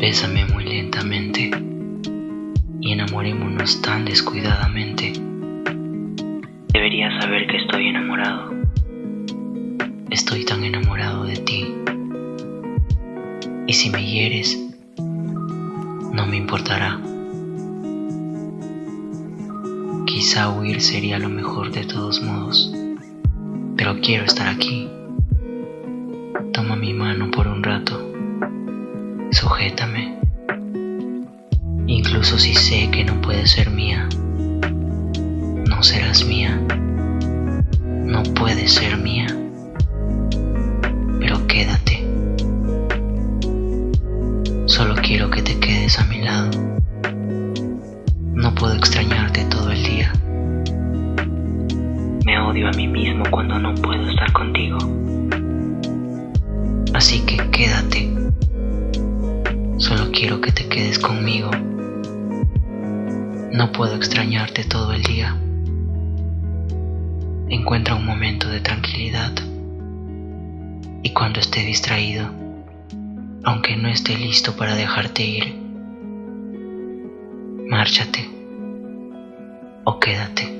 Bésame muy lentamente y enamorémonos tan descuidadamente. Deberías saber que estoy enamorado. Estoy tan enamorado de ti. Y si me hieres, no me importará. Quizá huir sería lo mejor de todos modos, pero quiero estar aquí. Toma mi mano por un rato. Sujétame. Incluso si sé que no puedes ser mía, no serás mía. No puedes ser mía. Pero quédate. Solo quiero que te quedes a mi lado. No puedo extrañarte todo el día. Me odio a mí mismo cuando no puedo estar contigo. Solo quiero que te quedes conmigo. No puedo extrañarte todo el día. Encuentra un momento de tranquilidad. Y cuando esté distraído, aunque no esté listo para dejarte ir, márchate o quédate.